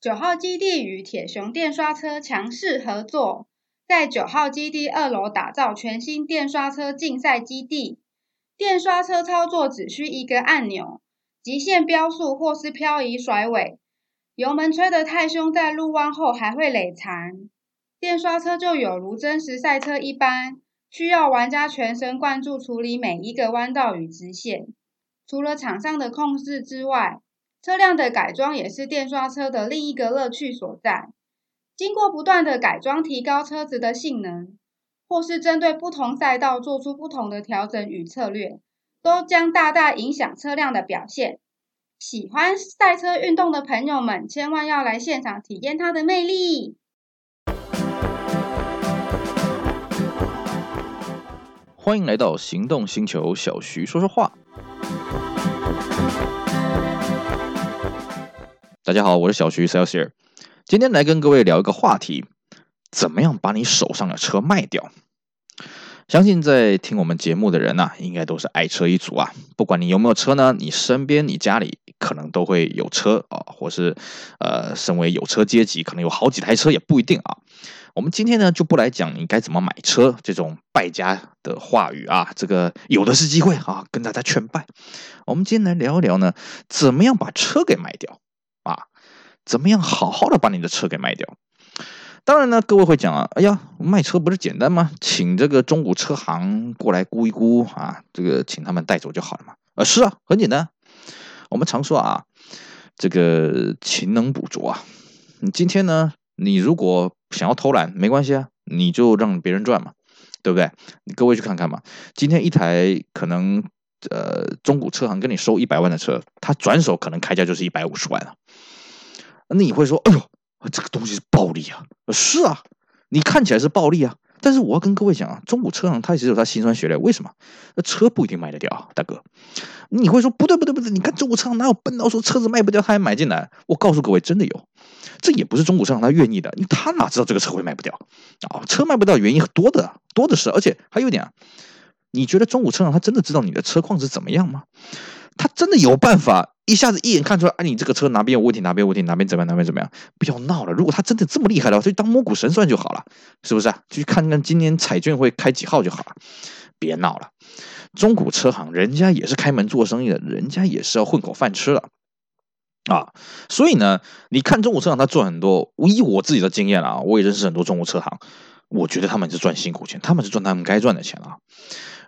九号基地与铁雄电刷车强势合作，在九号基地二楼打造全新电刷车竞赛基地。电刷车操作只需一个按钮，极限飙速或是漂移甩尾，油门吹得太凶，在入弯后还会累残。电刷车就有如真实赛车一般，需要玩家全神贯注处理每一个弯道与直线。除了场上的控制之外，车辆的改装也是电刷车的另一个乐趣所在。经过不断的改装，提高车子的性能，或是针对不同赛道做出不同的调整与策略，都将大大影响车辆的表现。喜欢赛车运动的朋友们，千万要来现场体验它的魅力。欢迎来到行动星球，小徐说说话。大家好，我是小徐 Celsius，今天来跟各位聊一个话题：怎么样把你手上的车卖掉？相信在听我们节目的人呐、啊，应该都是爱车一族啊。不管你有没有车呢，你身边、你家里可能都会有车啊，或是呃，身为有车阶级，可能有好几台车也不一定啊。我们今天呢，就不来讲你该怎么买车这种败家的话语啊，这个有的是机会啊，跟大家劝败。我们今天来聊一聊呢，怎么样把车给卖掉。怎么样好好的把你的车给卖掉？当然呢，各位会讲啊，哎呀，卖车不是简单吗？请这个中古车行过来估一估啊，这个请他们带走就好了嘛。啊，是啊，很简单。我们常说啊，这个勤能补拙啊。你今天呢，你如果想要偷懒，没关系啊，你就让别人赚嘛，对不对？你各位去看看嘛。今天一台可能呃中古车行跟你收一百万的车，他转手可能开价就是一百五十万了。那你会说，哎呦，这个东西是暴利啊！是啊，你看起来是暴利啊，但是我要跟各位讲啊，中古车行它其实有它辛酸血泪。为什么？那车不一定卖得掉，大哥。你会说不对不对不对，你看中古车行哪有笨到说车子卖不掉他还买进来？我告诉各位，真的有，这也不是中古车行他愿意的，因为他哪知道这个车会卖不掉啊？车卖不掉原因很多的多的是，而且还有一点啊，你觉得中古车行他真的知道你的车况是怎么样吗？他真的有办法一下子一眼看出来，啊，你这个车哪边有问题，哪边有问题，哪边怎么样，哪边怎么样？不要闹了！如果他真的这么厉害的话，就当摸骨神算就好了，是不是啊？去看看今年彩券会开几号就好了。别闹了，中古车行人家也是开门做生意的，人家也是要混口饭吃的啊。所以呢，你看中古车行他赚很多，以我自己的经验啊，我也认识很多中古车行，我觉得他们是赚辛苦钱，他们是赚他们该赚的钱啊。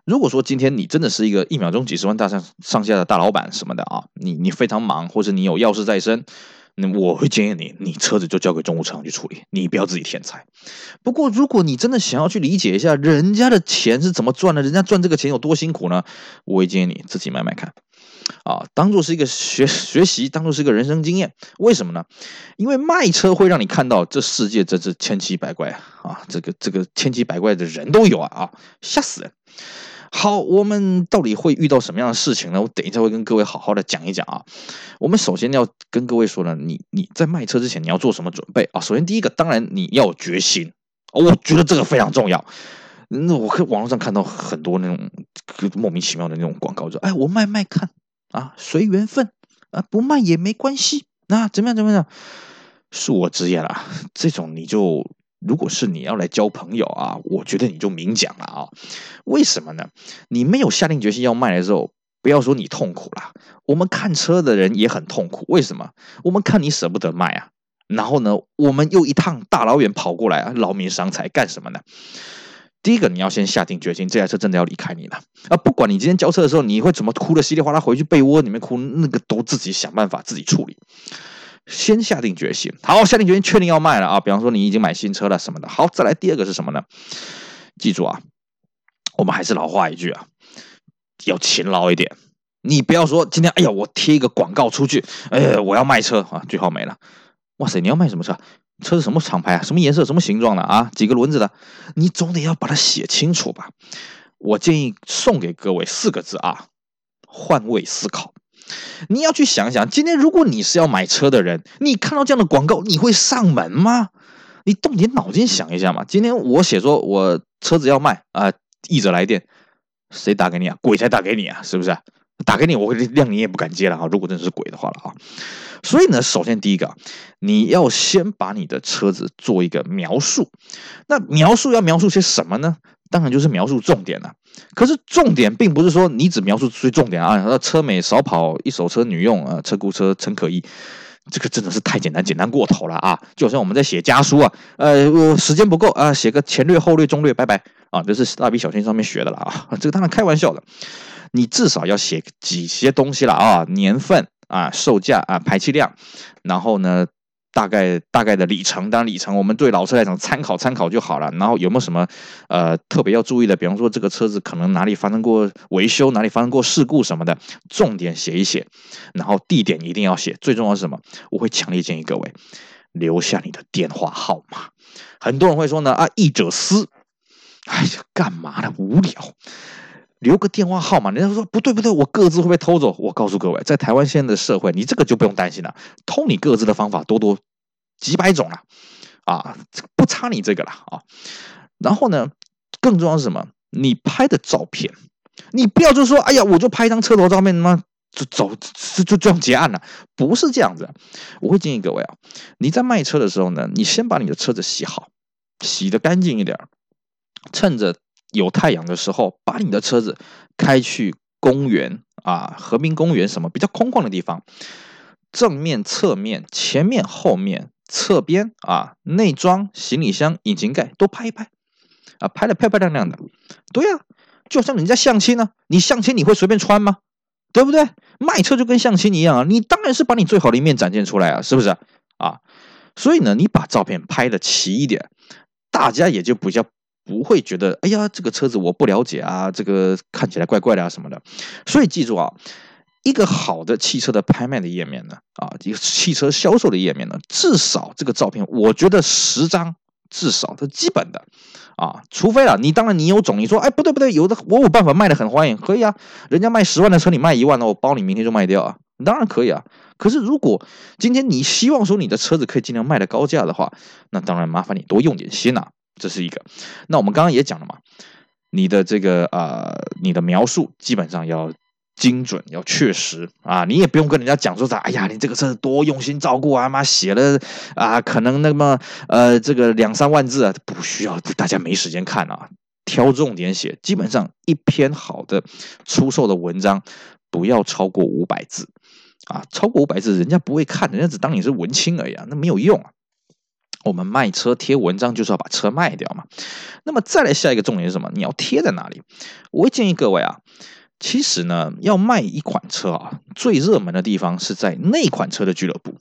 如果说今天你真的是一个一秒钟几十万大上上下的大老板什么的啊，你你非常忙，或者你有要事在身，那我会建议你，你车子就交给中古车行去处理，你不要自己添柴。不过，如果你真的想要去理解一下人家的钱是怎么赚的，人家赚这个钱有多辛苦呢？我会建议你自己买买看，啊，当做是一个学学习，当做是一个人生经验。为什么呢？因为卖车会让你看到这世界真是千奇百怪啊，这个这个千奇百怪的人都有啊啊，吓死人！好，我们到底会遇到什么样的事情呢？我等一下会跟各位好好的讲一讲啊。我们首先要跟各位说呢，你你在卖车之前你要做什么准备啊？首先第一个，当然你要有决心，我觉得这个非常重要。那我看网络上看到很多那种莫名其妙的那种广告，说哎，我卖卖看啊，随缘分啊，不卖也没关系，那怎么样怎么样？恕我直言啊，这种你就。如果是你要来交朋友啊，我觉得你就明讲了啊。为什么呢？你没有下定决心要卖的时候，不要说你痛苦了，我们看车的人也很痛苦。为什么？我们看你舍不得卖啊，然后呢，我们又一趟大老远跑过来啊，劳民伤财干什么呢？第一个，你要先下定决心，这台车真的要离开你了啊！不管你今天交车的时候，你会怎么哭得稀里哗啦，回去被窝里面哭，那个都自己想办法自己处理。先下定决心，好，下定决心，确定要卖了啊！比方说你已经买新车了什么的，好，再来第二个是什么呢？记住啊，我们还是老话一句啊，要勤劳一点。你不要说今天，哎呀，我贴一个广告出去，哎，我要卖车啊，句号没了。哇塞，你要卖什么车？车是什么厂牌啊？什么颜色？什么形状的啊？几个轮子的？你总得要把它写清楚吧？我建议送给各位四个字啊，换位思考。你要去想想，今天如果你是要买车的人，你看到这样的广告，你会上门吗？你动点脑筋想一下嘛。今天我写说我车子要卖啊，译者来电，谁打给你啊？鬼才打给你啊，是不是？打给你，我会谅你也不敢接了啊！如果真的是鬼的话了啊！所以呢，首先第一个，你要先把你的车子做一个描述。那描述要描述些什么呢？当然就是描述重点了。可是重点并不是说你只描述最重点啊，那车美少跑，一手车女用啊，车库车陈可依。这个真的是太简单，简单过头了啊！就好像我们在写家书啊，呃，我时间不够啊，写个前略后略中略，拜拜啊！这是蜡笔小新上面学的了啊，这个当然开玩笑的。你至少要写几些东西了啊，年份啊，售价啊，排气量，然后呢，大概大概的里程，当然里程我们对老车来讲参考参考就好了。然后有没有什么呃特别要注意的？比方说这个车子可能哪里发生过维修，哪里发生过事故什么的，重点写一写。然后地点一定要写，最重要是什么？我会强烈建议各位留下你的电话号码。很多人会说呢啊，译者私，哎呀，干嘛呢？无聊。留个电话号码，人家说不对不对，我各自会被偷走。我告诉各位，在台湾现在的社会，你这个就不用担心了，偷你各自的方法多多几百种了，啊，不差你这个了啊。然后呢，更重要是什么？你拍的照片，你不要就说，哎呀，我就拍一张车头照片，他妈就走，就就这样结案了，不是这样子。我会建议各位啊，你在卖车的时候呢，你先把你的车子洗好，洗的干净一点，趁着。有太阳的时候，把你的车子开去公园啊，和平公园什么比较空旷的地方，正面、侧面、前面、后面、侧边啊，内装、行李箱、引擎盖都拍一拍啊，拍得漂漂亮亮的。对呀、啊，就像人家相亲呢、你相亲你会随便穿吗？对不对？卖车就跟相亲一样啊，你当然是把你最好的一面展现出来啊，是不是啊？所以呢，你把照片拍得齐一点，大家也就比较。不会觉得，哎呀，这个车子我不了解啊，这个看起来怪怪的啊什么的。所以记住啊，一个好的汽车的拍卖的页面呢，啊，一个汽车销售的页面呢，至少这个照片，我觉得十张至少是基本的啊。除非啊，你当然你有种，你说，哎，不对不对，有的我有办法卖的很欢迎，可以啊。人家卖十万的车，你卖一万呢，我包你明天就卖掉啊，当然可以啊。可是如果今天你希望说你的车子可以尽量卖的高价的话，那当然麻烦你多用点心呐。这是一个，那我们刚刚也讲了嘛，你的这个呃，你的描述基本上要精准，要确实啊，你也不用跟人家讲说啥，哎呀，你这个车多用心照顾啊，妈写了啊，可能那么呃，这个两三万字啊，不需要，大家没时间看啊，挑重点写，基本上一篇好的出售的文章不要超过五百字啊，超过五百字人家不会看，人家只当你是文青而已啊，那没有用啊。我们卖车贴文章就是要把车卖掉嘛。那么再来下一个重点是什么？你要贴在哪里？我会建议各位啊，其实呢，要卖一款车啊，最热门的地方是在那款车的俱乐部。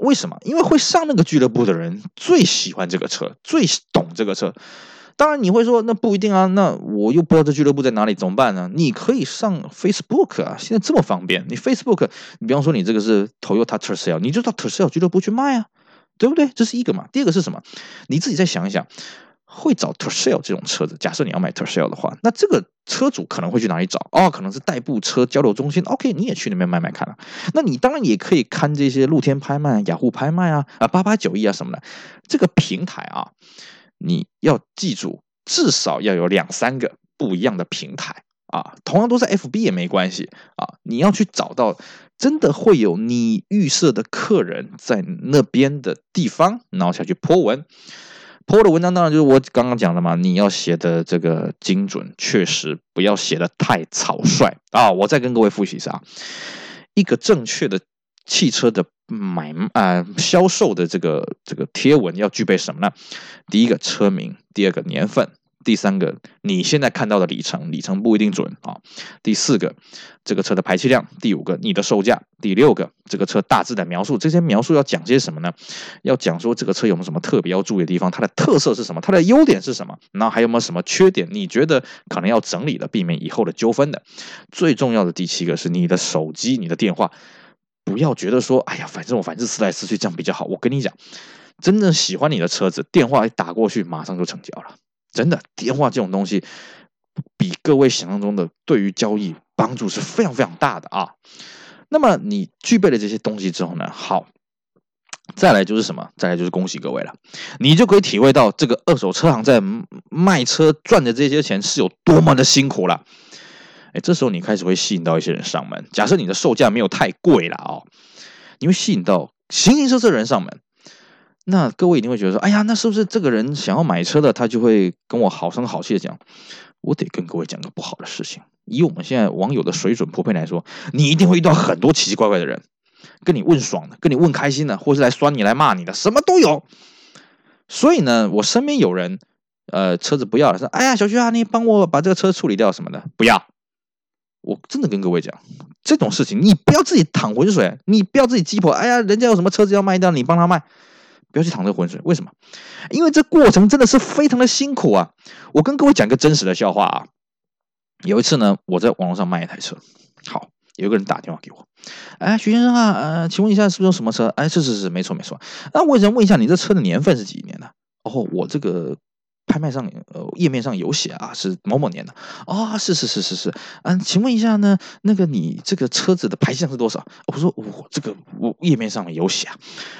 为什么？因为会上那个俱乐部的人最喜欢这个车，最懂这个车。当然你会说，那不一定啊，那我又不知道这俱乐部在哪里，怎么办呢？你可以上 Facebook 啊，现在这么方便。你 Facebook，你比方说你这个是 Toyota Tercel，你就到 Tercel 俱乐部去卖啊。对不对？这是一个嘛。第二个是什么？你自己再想一想，会找 Tercel 这种车子。假设你要买 Tercel 的话，那这个车主可能会去哪里找？哦，可能是代步车交流中心。OK，你也去那边买买看啊。那你当然也可以看这些露天拍卖、雅虎拍卖啊、啊八八九一啊什么的。这个平台啊，你要记住，至少要有两三个不一样的平台啊。同样都在 FB 也没关系啊。你要去找到。真的会有你预设的客人在那边的地方，然后下去 po 文，po 的文章当然就是我刚刚讲的嘛，你要写的这个精准确实，不要写的太草率啊！我再跟各位复习一下，一个正确的汽车的买啊销售的这个这个贴文要具备什么呢？第一个车名，第二个年份。第三个，你现在看到的里程，里程不一定准啊。第四个，这个车的排气量。第五个，你的售价。第六个，这个车大致的描述。这些描述要讲些什么呢？要讲说这个车有没有什么特别要注意的地方？它的特色是什么？它的优点是什么？然后还有没有什么缺点？你觉得可能要整理的，避免以后的纠纷的。最重要的第七个是你的手机，你的电话，不要觉得说，哎呀，反正我反正撕来撕去这样比较好。我跟你讲，真正喜欢你的车子，电话一打过去，马上就成交了。真的，电话这种东西，比各位想象中的对于交易帮助是非常非常大的啊。那么你具备了这些东西之后呢，好，再来就是什么？再来就是恭喜各位了，你就可以体会到这个二手车行在卖车赚的这些钱是有多么的辛苦了。哎，这时候你开始会吸引到一些人上门。假设你的售价没有太贵了哦，你会吸引到形形色色的人上门。那各位一定会觉得说，哎呀，那是不是这个人想要买车的，他就会跟我好声好气的讲？我得跟各位讲个不好的事情。以我们现在网友的水准普遍来说，你一定会遇到很多奇奇怪怪的人，跟你问爽的，跟你问开心的，或是来酸你、来骂你的，什么都有。所以呢，我身边有人，呃，车子不要了，说，哎呀，小徐啊，你帮我把这个车处理掉什么的，不要。我真的跟各位讲，这种事情你不要自己淌浑水，你不要自己鸡婆。哎呀，人家有什么车子要卖掉，你帮他卖。不要去淌这浑水，为什么？因为这过程真的是非常的辛苦啊！我跟各位讲个真实的笑话啊。有一次呢，我在网络上卖一台车，好，有个人打电话给我，哎，徐先生啊，呃，请问一下是不是什么车？哎，是是是，没错没错。那我想问一下，你这车的年份是几年的？哦，我这个。拍卖上，呃，页面上有写啊，是某某年的啊、是是是是是，嗯，请问一下呢，那个你这个车子的排量是多少？我说我、这个我页面上面有写啊，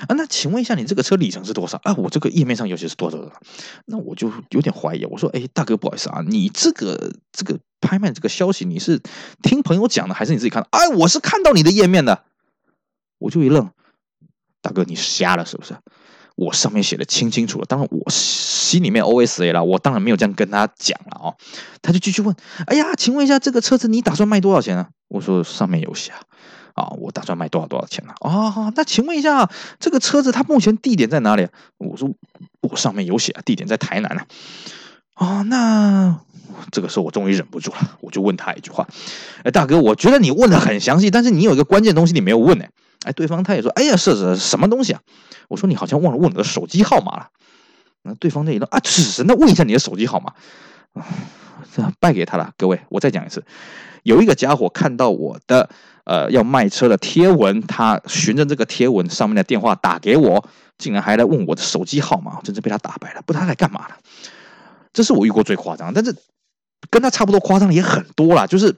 啊，那请问一下你这个车里程是多少？啊，我这个页面上有写是多少多少？那我就有点怀疑，我说，哎，大哥不好意思啊，你这个这个拍卖这个消息你是听朋友讲的，还是你自己看的？哎，我是看到你的页面的，我就一愣，大哥你瞎了是不是？我上面写的清清楚楚，当然我心里面 OSA 了，我当然没有这样跟他讲了哦。他就继续问：“哎呀，请问一下，这个车子你打算卖多少钱呢？”我说：“上面有写啊，啊，我打算卖多少多少钱呢？”哦，那请问一下，这个车子它目前地点在哪里？我说：“我上面有写啊，地点在台南啊。”哦，那这个时候我终于忍不住了，我就问他一句话：“哎，大哥，我觉得你问的很详细，但是你有一个关键东西你没有问呢。”哎，对方他也说：“哎呀，是是什么东西啊？”我说：“你好像忘了问你的手机号码了。”那对方那一愣：“啊，是，那问一下你的手机号码。”，这样败给他了。各位，我再讲一次，有一个家伙看到我的呃要卖车的贴文，他循着这个贴文上面的电话打给我，竟然还来问我的手机号码，真是被他打败了。不知道他来干嘛了。这是我遇过最夸张，但是跟他差不多夸张的也很多啦。就是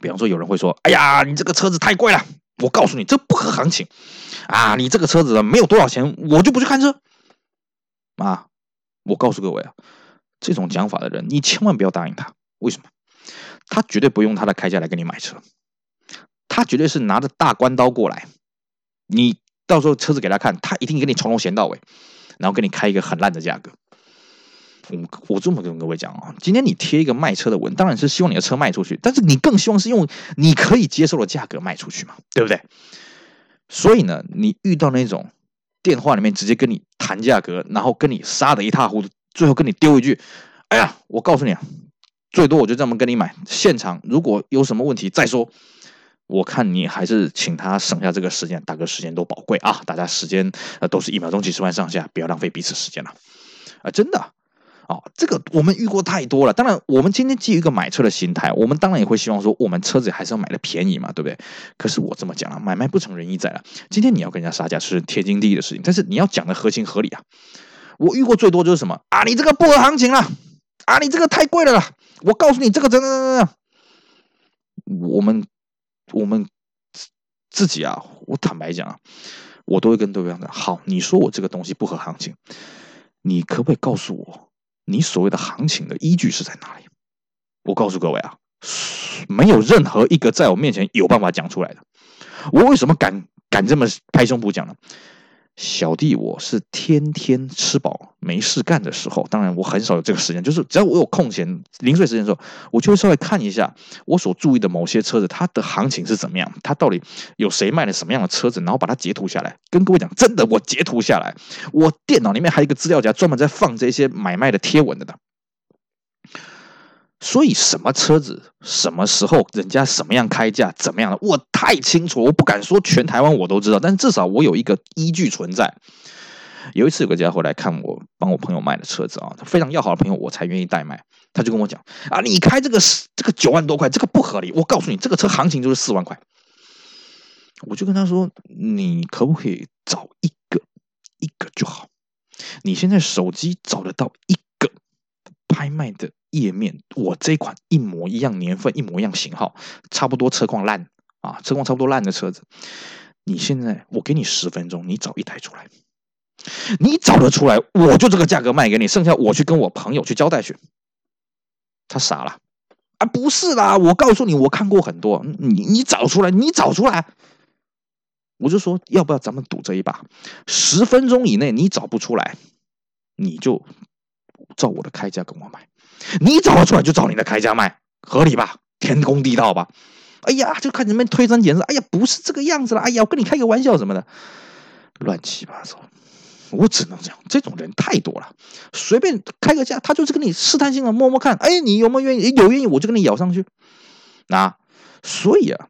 比方说，有人会说：“哎呀，你这个车子太贵了。”我告诉你，这不合行情啊！你这个车子没有多少钱，我就不去看车啊！我告诉各位啊，这种讲法的人，你千万不要答应他。为什么？他绝对不用他的开价来跟你买车，他绝对是拿着大关刀过来。你到时候车子给他看，他一定给你从头闲到尾，然后给你开一个很烂的价格。我我这么跟各位讲啊，今天你贴一个卖车的文，当然是希望你的车卖出去，但是你更希望是用你可以接受的价格卖出去嘛，对不对？所以呢，你遇到那种电话里面直接跟你谈价格，然后跟你杀得一塌糊涂，最后跟你丢一句：“哎呀，我告诉你啊，最多我就这么跟你买，现场如果有什么问题再说。”我看你还是请他省下这个时间，大哥时间都宝贵啊，大家时间呃都是一秒钟几十万上下，不要浪费彼此时间了啊，真的。哦，这个我们遇过太多了。当然，我们今天基于一个买车的心态，我们当然也会希望说，我们车子还是要买的便宜嘛，对不对？可是我这么讲了，买卖不成仁义在了。今天你要跟人家杀价是天经地义的事情，但是你要讲的合情合理啊。我遇过最多就是什么啊，你这个不合行情了，啊，你这个太贵了啦。我告诉你，这个真的真的，我们我们自己啊，我坦白讲啊，我都会跟对方讲，好，你说我这个东西不合行情，你可不可以告诉我？你所谓的行情的依据是在哪里？我告诉各位啊，没有任何一个在我面前有办法讲出来的。我为什么敢敢这么拍胸脯讲呢？小弟我是天天吃饱没事干的时候，当然我很少有这个时间，就是只要我有空闲零碎时间的时候，我就会稍微看一下我所注意的某些车子，它的行情是怎么样，它到底有谁卖了什么样的车子，然后把它截图下来，跟各位讲，真的我截图下来，我电脑里面还有一个资料夹，专门在放这些买卖的贴文的呢。所以什么车子什么时候人家什么样开价怎么样的，我太清楚，我不敢说全台湾我都知道，但至少我有一个依据存在。有一次有个家伙来看我帮我朋友卖的车子啊，他非常要好的朋友，我才愿意代卖。他就跟我讲啊，你开这个这个九万多块，这个不合理。我告诉你，这个车行情就是四万块。我就跟他说，你可不可以找一个一个就好？你现在手机找得到一个拍卖的？页面，我这款一模一样年份，一模一样型号，差不多车况烂啊，车况差不多烂的车子，你现在我给你十分钟，你找一台出来，你找得出来，我就这个价格卖给你，剩下我去跟我朋友去交代去。他傻了，啊，不是啦，我告诉你，我看过很多，你你找出来，你找出来。我就说，要不要咱们赌这一把？十分钟以内你找不出来，你就照我的开价跟我买；你找得出来，就找你的开价卖，合理吧？天公地道吧？哎呀，就看你们推三拣四，哎呀，不是这个样子了，哎呀，我跟你开个玩笑什么的，乱七八糟。我只能讲，这种人太多了，随便开个价，他就是跟你试探性的摸摸看，哎，你有没有愿意？有愿意我就跟你咬上去。那所以啊。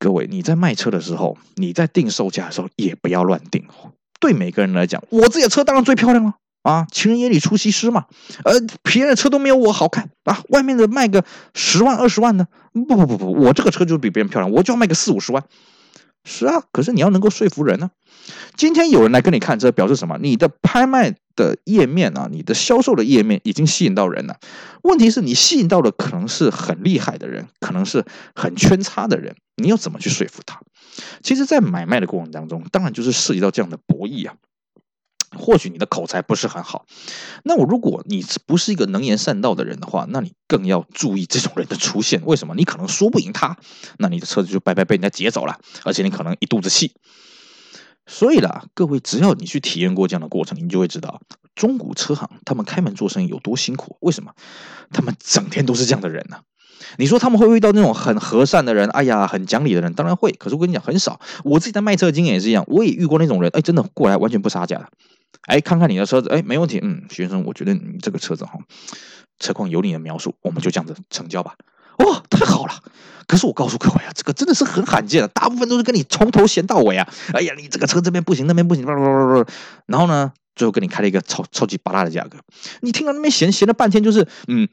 各位，你在卖车的时候，你在定售价的时候，也不要乱定。对每个人来讲，我自己的车当然最漂亮了啊！情人眼里出西施嘛。呃，别人的车都没有我好看啊。外面的卖个十万二十万的，不不不不，我这个车就是比别人漂亮，我就要卖个四五十万。是啊，可是你要能够说服人呢、今天有人来跟你看车，表示什么？你的拍卖的页面啊，你的销售的页面已经吸引到人了。问题是你吸引到的可能是很厉害的人，可能是很圈叉的人。你要怎么去说服他？其实，在买卖的过程当中，当然就是涉及到这样的博弈啊。或许你的口才不是很好，那我如果你不是一个能言善道的人的话，那你更要注意这种人的出现。为什么？你可能说不赢他，那你的车子就白白被人家劫走了，而且你可能一肚子气。所以啦，各位，只要你去体验过这样的过程，你就会知道中古车行他们开门做生意有多辛苦。为什么？他们整天都是这样的人呢、你说他们会遇到那种很和善的人，哎呀，很讲理的人，当然会。可是我跟你讲，很少。我自己在卖车的经验也是一样，我也遇过那种人，哎，真的过来完全不杀价的，哎，看看你的车子，哎，没问题，嗯，徐先生，我觉得你这个车子哈，车况有你的描述，我们就这样子成交吧。哇，太好了！可是我告诉各位啊，这个真的是很罕见的，大部分都是跟你从头闲到尾啊。哎呀，你这个车这边不行，那边不行，然后呢，最后跟你开了一个超超级巴拉的价格，你听到那边闲闲了半天，就是嗯。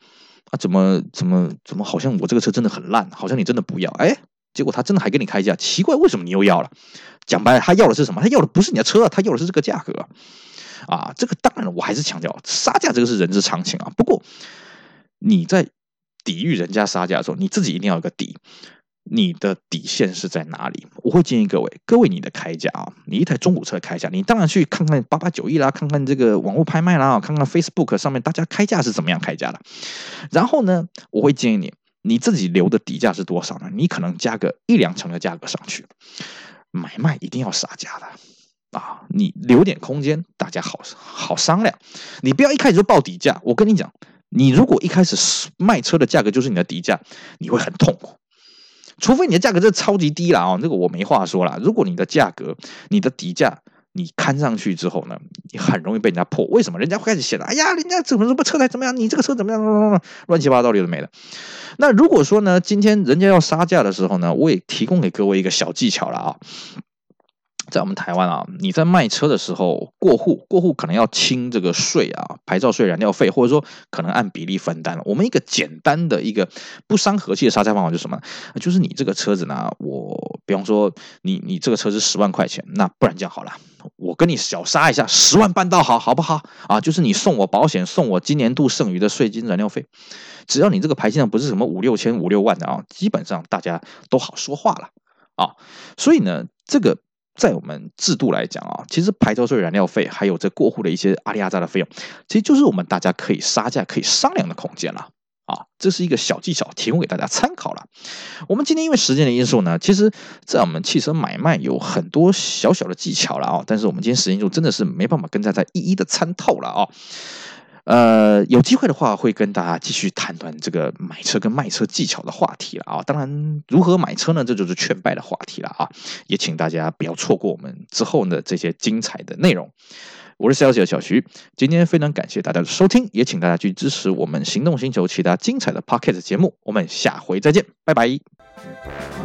啊，怎么怎么怎么好像我这个车真的很烂，好像你真的不要，哎，结果他真的还跟你开价，奇怪，为什么你又要了？讲白了，他要的是什么？他要的不是你的车，他要的是这个价格啊！这个当然，我还是强调杀价这个是人之常情啊。不过你在抵御人家杀价的时候，你自己一定要有个底。你的底线是在哪里？我会建议各位，各位你的开价啊，你一台中古车开价，你当然去看看八八九亿啦，看看这个网络拍卖啦，看看 Facebook 上面大家开价是怎么样开价的。然后呢，我会建议你，你自己留的底价是多少呢？你可能加个一两成的价格上去。买卖一定要杀价的啊，你留点空间，大家好好商量。你不要一开始就报底价。我跟你讲，你如果一开始卖车的价格就是你的底价，你会很痛苦。除非你的价格真的超级低了啊，这个我没话说了。如果你的价格、你的底价你看上去之后呢，你很容易被人家破。为什么？人家会开始写了，哎呀，人家怎么怎么车台怎么样？你这个车怎么样？乱七八糟的都没了。那如果说呢，今天人家要杀价的时候呢，我也提供给各位一个小技巧了啊。在我们台湾啊，你在卖车的时候过户，过户可能要清这个税啊，牌照税、燃料费，或者说可能按比例分担了。我们一个简单的一个不伤和气的杀价方法就是什么？就是你这个车子呢，我比方说你你这个车是十万块钱，那不然这样好了，我跟你小杀一下，十万办到好，好不好？啊，就是你送我保险，送我今年度剩余的税金、燃料费，只要你这个牌面不是什么五六千、五六万的啊，基本上大家都好说话了啊。所以呢，这个。在我们制度来讲啊，其实牌照税、燃料费，还有这过户的一些阿里阿扎的费用，其实就是我们大家可以杀价、可以商量的空间了啊。这是一个小技巧，提供给大家参考了。我们今天因为时间的因素呢，其实在我们汽车买卖有很多小小的技巧了啊，但是我们今天时间就真的是没办法跟大家一一的参透了啊。呃，有机会的话会跟大家继续谈谈这个买车跟卖车技巧的话题了啊。当然，如何买车呢？这就是劝败的话题了啊。也请大家不要错过我们之后的这些精彩的内容。我是小小小徐，今天非常感谢大家的收听，也请大家去支持我们行动星球其他精彩的 Pocket 节目。我们下回再见，拜拜。